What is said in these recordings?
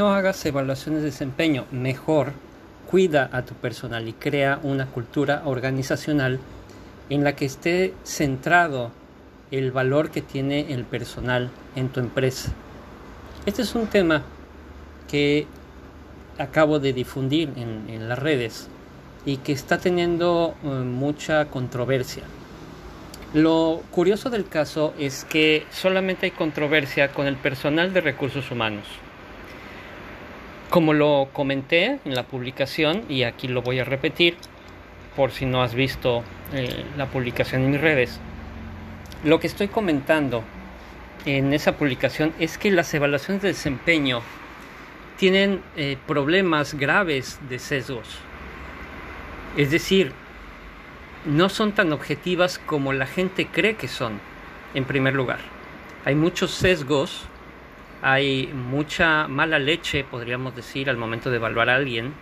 no hagas evaluaciones de desempeño, mejor cuida a tu personal y crea una cultura organizacional en la que esté centrado el valor que tiene el personal en tu empresa. Este es un tema que acabo de difundir en, las redes y que está teniendo eh, mucha controversia. Lo curioso del caso es que solamente hay controversia con el personal de recursos humanos. Como lo comenté en la publicación, y aquí lo voy a repetir por si no has visto eh, la publicación en mis redes, lo que estoy comentando en esa publicación es que las evaluaciones de desempeño tienen eh, problemas graves de sesgos. Es decir, no son tan objetivas como la gente cree que son, en primer lugar. Hay muchos sesgos, hay mucha mala leche, podríamos decir, al momento de evaluar a alguien.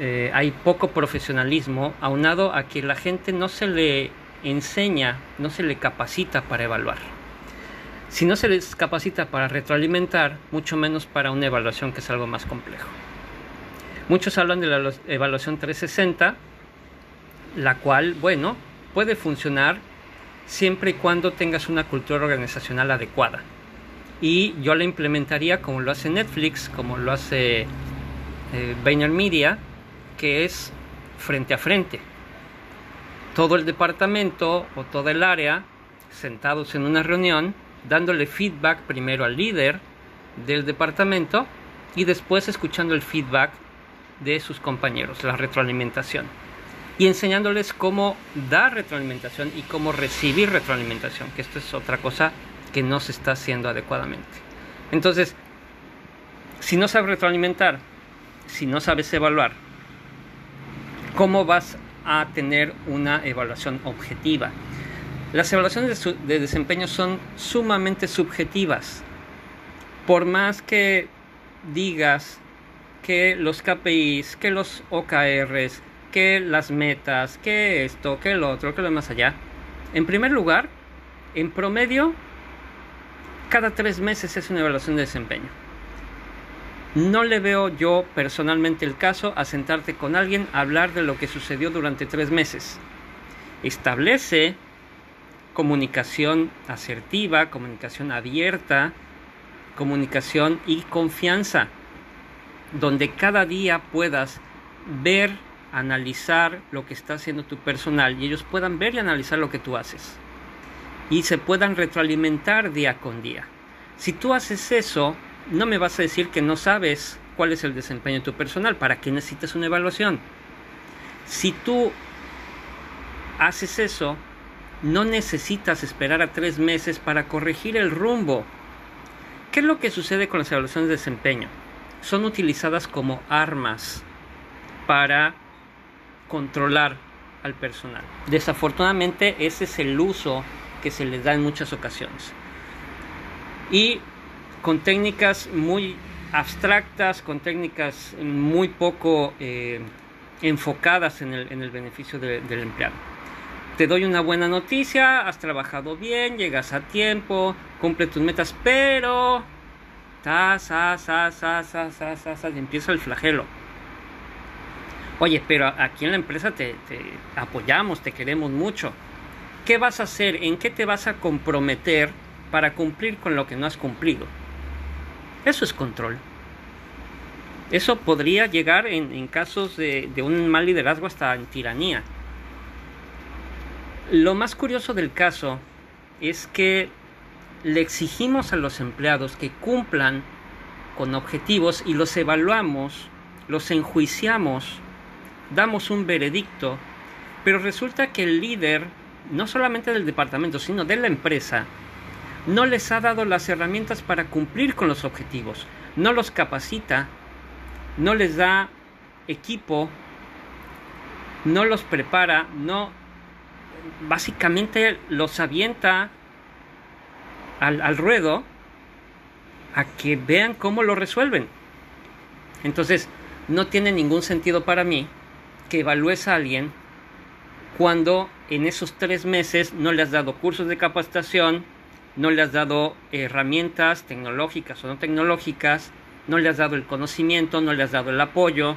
Eh, hay poco profesionalismo, aunado a que la gente no se le enseña, no se le capacita para evaluar. Si no se les capacita para retroalimentar, mucho menos para una evaluación que es algo más complejo. Muchos hablan de la evaluación 360, la cual, bueno, puede funcionar siempre y cuando tengas una cultura organizacional adecuada. Y yo la implementaría como lo hace Netflix, como lo hace eh, Media, que es frente a frente todo el departamento o toda el área sentados en una reunión, dándole feedback primero al líder del departamento y después escuchando el feedback de sus compañeros, la retroalimentación. Y enseñándoles cómo dar retroalimentación y cómo recibir retroalimentación, que esto es otra cosa que no se está haciendo adecuadamente. Entonces, si no sabes retroalimentar, si no sabes evaluar, ¿cómo vas a tener una evaluación objetiva. Las evaluaciones de, desempeño son sumamente subjetivas. Por más que digas que los KPIs, que los OKRs, que las metas, que esto, que lo otro, que lo más allá. En primer lugar, en promedio, cada tres meses es una evaluación de desempeño. No le veo yo personalmente el caso a sentarte con alguien a hablar de lo que sucedió durante tres meses. Establece comunicación asertiva, comunicación abierta, comunicación y confianza, donde cada día puedas ver, analizar lo que está haciendo tu personal y ellos puedan ver y analizar lo que tú haces y se puedan retroalimentar día con día. Si tú haces eso, no me vas a decir que no sabes cuál es el desempeño de tu personal, para qué necesitas una evaluación. Si tú haces eso, no necesitas esperar a tres meses para corregir el rumbo. ¿Qué es lo que sucede con las evaluaciones de desempeño? Son utilizadas como armas para controlar al personal. Desafortunadamente ese es el uso que se les da en muchas ocasiones. Y con técnicas muy abstractas, con técnicas muy poco eh, enfocadas en el, beneficio del empleado. Te doy una buena noticia, has trabajado bien, llegas a tiempo, cumple tus metas, pero... y empieza el flagelo. Oye, pero aquí en la empresa te apoyamos, te queremos mucho. ¿Qué vas a hacer? ¿En qué te vas a comprometer para cumplir con lo que no has cumplido? Eso es control. Eso podría llegar en, casos de, un mal liderazgo hasta en tiranía. Lo más curioso del caso es que le exigimos a los empleados que cumplan con objetivos y los evaluamos, los enjuiciamos, damos un veredicto, pero resulta que el líder, no solamente del departamento, sino de la empresa, no les ha dado las herramientas para cumplir con los objetivos, no los capacita, no les da equipo, no los prepara, no básicamente los avienta al, al ruedo a que vean cómo lo resuelven. Entonces, no tiene ningún sentido para mí que evalúes a alguien cuando en esos tres meses no le has dado cursos de capacitación, no le has dado herramientas tecnológicas o no tecnológicas, no le has dado el conocimiento, no le has dado el apoyo,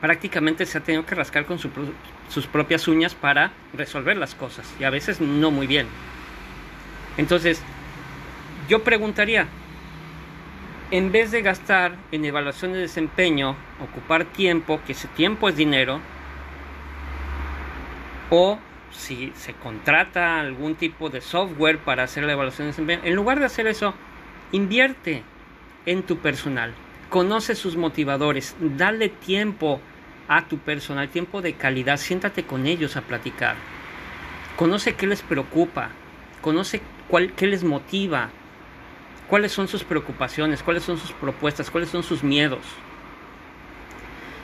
prácticamente se ha tenido que rascar con sus propias uñas para resolver las cosas y a veces no muy bien. Entonces, yo preguntaría, en vez de gastar en evaluación de desempeño, ocupar tiempo, que ese tiempo es dinero, o si se contrata algún tipo de software para hacer la evaluación de desempeño, en lugar de hacer eso, invierte en tu personal, conoce sus motivadores, dale tiempo a tu personal, tiempo de calidad, siéntate con ellos a platicar, conoce qué les preocupa, conoce cuál, qué les motiva, cuáles son sus preocupaciones, cuáles son sus propuestas, cuáles son sus miedos.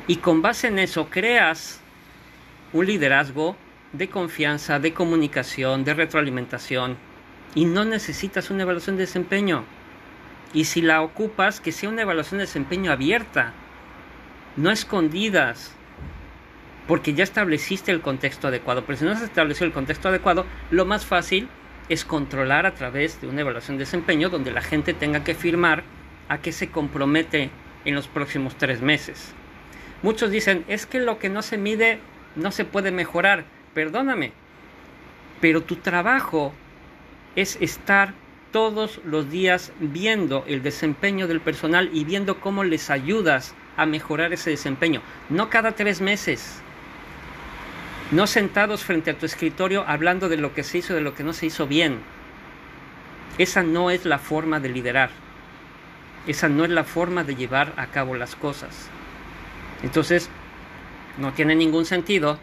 Y con base en eso creas un liderazgo de confianza, de comunicación, de retroalimentación. Y no necesitas una evaluación de desempeño. Y si la ocupas, que sea una evaluación de desempeño abierta, no escondidas, porque ya estableciste el contexto adecuado. Pero si no has establecido el contexto adecuado, lo más fácil es controlar a través de una evaluación de desempeño donde la gente tenga que firmar a qué se compromete en los próximos tres meses. Muchos dicen, es que lo que no se mide no se puede mejorar. Perdóname, pero tu trabajo es estar todos los días viendo el desempeño del personal y viendo cómo les ayudas a mejorar ese desempeño. No cada tres meses. No sentados frente a tu escritorio hablando de lo que se hizo, de lo que no se hizo bien. Esa no es la forma de liderar. Esa no es la forma de llevar a cabo las cosas. Entonces, no tiene ningún sentido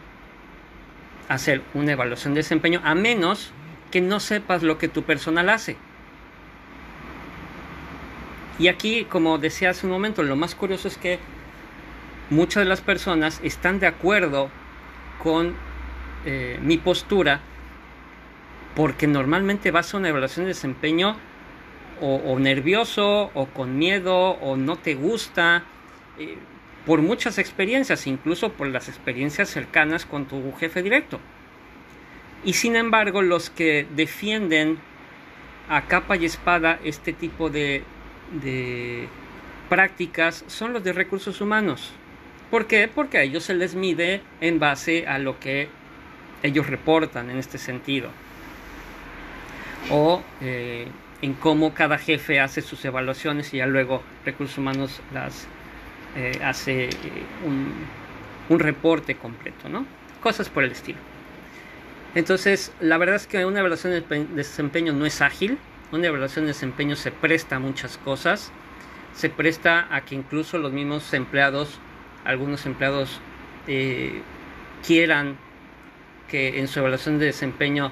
hacer una evaluación de desempeño a menos que no sepas lo que tu personal hace. Y aquí, como decía hace un momento, lo más curioso es que muchas de las personas están de acuerdo con eh, mi postura porque normalmente vas a una evaluación de desempeño o, nervioso o con miedo o no te gusta eh, por muchas experiencias, incluso por las experiencias cercanas con tu jefe directo. Y sin embargo, los que defienden a capa y espada este tipo de, prácticas son los de recursos humanos. ¿Por qué? Porque a ellos se les mide en base a lo que ellos reportan en este sentido. O eh, en cómo cada jefe hace sus evaluaciones y ya luego recursos humanos las eh, hace eh, un, un, reporte completo, ¿no? Cosas por el estilo. Entonces, la verdad es que una evaluación de desempeño no es ágil. Una evaluación de desempeño se presta a muchas cosas. Se presta a que incluso los mismos empleados algunos empleados eh, quieran que en su evaluación de desempeño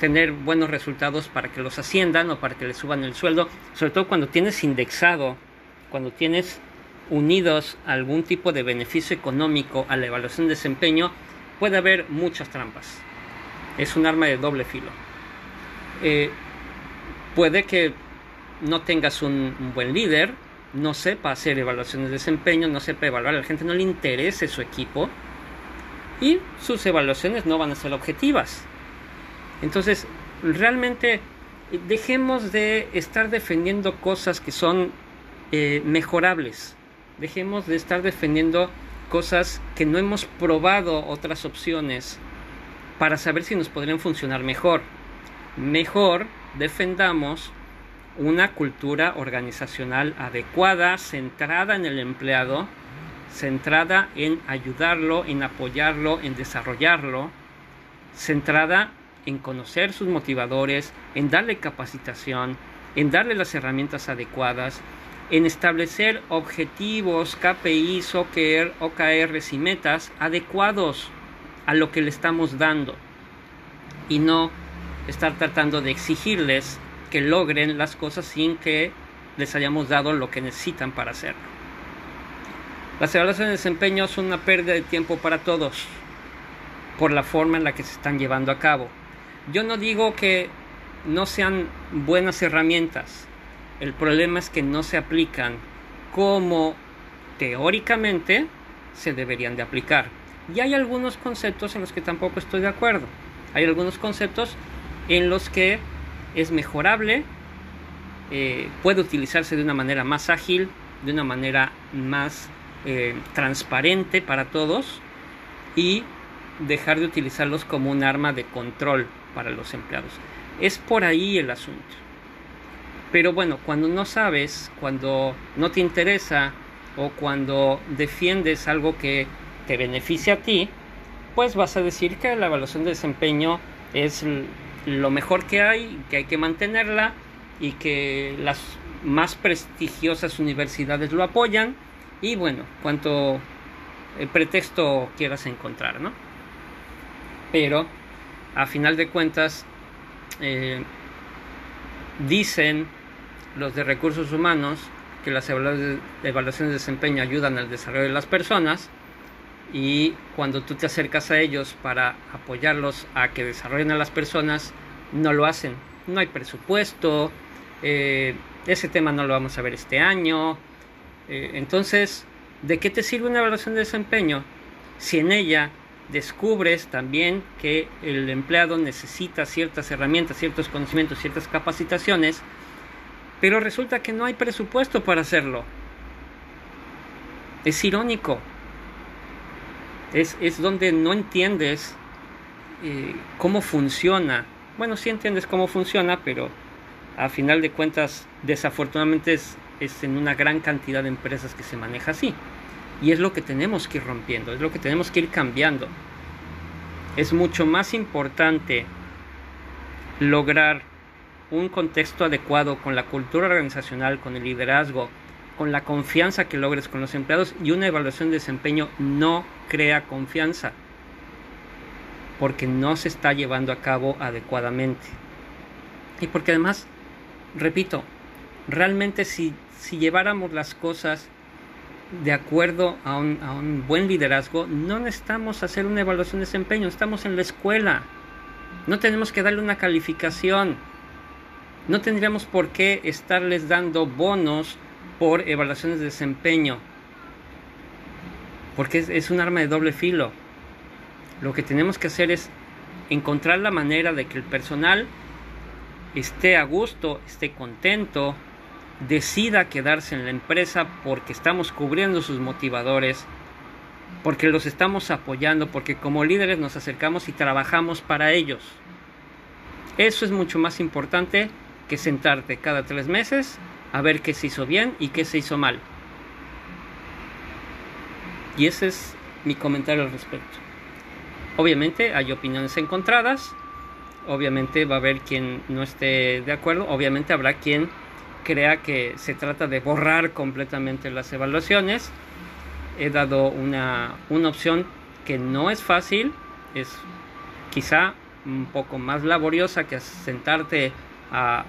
tener buenos resultados para que los asciendan o para que les suban el sueldo, sobre todo cuando tienes indexado, cuando tienes unidos algún tipo de beneficio económico a la evaluación de desempeño, puede haber muchas trampas. Es un arma de doble filo. Eh, puede que no tengas un buen líder, no sepa hacer evaluaciones de desempeño, no sepa evaluar, a la gente no le interese su equipo y sus evaluaciones no van a ser objetivas. Entonces, realmente dejemos de estar defendiendo cosas que son eh, mejorables. Dejemos de estar defendiendo cosas que no hemos probado otras opciones para saber si nos podrían funcionar mejor. Mejor defendamos una cultura organizacional adecuada, centrada en el empleado, centrada en ayudarlo, en apoyarlo, en desarrollarlo, centrada en conocer sus motivadores, en darle capacitación, en darle las herramientas adecuadas, en establecer objetivos, KPIs, OKR, OKRs y metas adecuados a lo que le estamos dando y no estar tratando de exigirles que logren las cosas sin que les hayamos dado lo que necesitan para hacerlo. Las evaluaciones de desempeño son una pérdida de tiempo para todos por la forma en la que se están llevando a cabo. Yo no digo que no sean buenas herramientas, el problema es que no se aplican como teóricamente se deberían de aplicar. Y hay algunos conceptos en los que tampoco estoy de acuerdo. Hay algunos conceptos en los que es mejorable eh, puede utilizarse de una manera más ágil, de una manera más eh, transparente para todos y dejar de utilizarlos como un arma de control para los empleados. Es por ahí el asunto. Pero bueno, cuando no sabes, cuando no te interesa o cuando defiendes algo que te beneficia a ti, pues vas a decir que la evaluación de desempeño es lo mejor que hay, que hay que mantenerla y que las más prestigiosas universidades lo apoyan y bueno, cuanto el pretexto quieras encontrar, ¿no? Pero a final de cuentas eh, dicen los de recursos humanos que las evaluaciones de desempeño ayudan al desarrollo de las personas y cuando tú te acercas a ellos para apoyarlos a que desarrollen a las personas, no lo hacen. No hay presupuesto, eh, ese tema no lo vamos a ver este año. Eh, entonces, ¿de qué te sirve una evaluación de desempeño si en ella descubres también que el empleado necesita ciertas herramientas, ciertos conocimientos, ciertas capacitaciones, pero resulta que no hay presupuesto para hacerlo? Es irónico. Es, es donde no entiendes eh, cómo funciona. Bueno, sí entiendes cómo funciona, pero a final de cuentas, desafortunadamente es, es en una gran cantidad de empresas que se maneja así. Y es lo que tenemos que ir rompiendo, es lo que tenemos que ir cambiando. Es mucho más importante lograr un contexto adecuado con la cultura organizacional, con el liderazgo, con la confianza que logres con los empleados y una evaluación de desempeño no crea confianza porque no se está llevando a cabo adecuadamente. Y porque además, repito, realmente si, si lleváramos las cosas de acuerdo a un, a un buen liderazgo, no necesitamos hacer una evaluación de desempeño, estamos en la escuela, no tenemos que darle una calificación, no tendríamos por qué estarles dando bonos por evaluaciones de desempeño, porque es, un arma de doble filo. Lo que tenemos que hacer es encontrar la manera de que el personal esté a gusto, esté contento, decida quedarse en la empresa porque estamos cubriendo sus motivadores, porque los estamos apoyando, porque como líderes nos acercamos y trabajamos para ellos. Eso es mucho más importante que sentarte cada tres meses a ver qué se hizo bien y qué se hizo mal. Y ese es mi comentario al respecto. Obviamente hay opiniones encontradas, obviamente va a haber quien no esté de acuerdo, obviamente habrá quien crea que se trata de borrar completamente las evaluaciones. He dado una, una opción que no es fácil, es quizá un poco más laboriosa que sentarte a,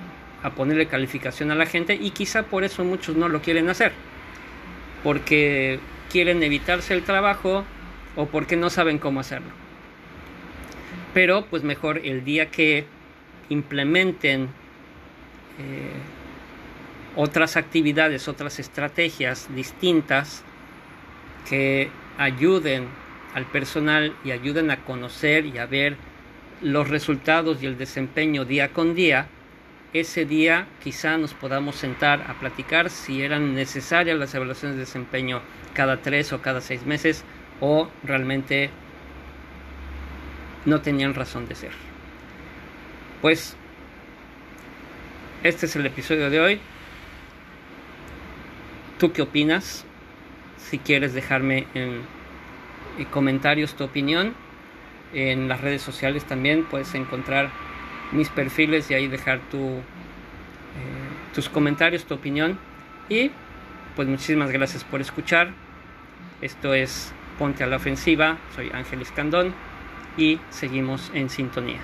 ponerle calificación a la gente y quizá por eso muchos no lo quieren hacer. Porque quieren evitarse el trabajo o porque no saben cómo hacerlo. Pero pues mejor el día que implementen eh, otras actividades, otras estrategias distintas que ayuden al personal y ayuden a conocer y a ver los resultados y el desempeño día con día, ese día quizá nos podamos sentar a platicar si eran necesarias las evaluaciones de desempeño cada tres o cada seis meses o realmente no tenían razón de ser. Pues este es el episodio de hoy. ¿Tú qué opinas? Si quieres dejarme en, comentarios tu opinión, en las redes sociales también puedes encontrar mis perfiles y ahí dejar tu, eh, tus comentarios, tu opinión. Y pues muchísimas gracias por escuchar. Esto es Ponte a la Ofensiva. Soy Ángel Escandón y seguimos en sintonía.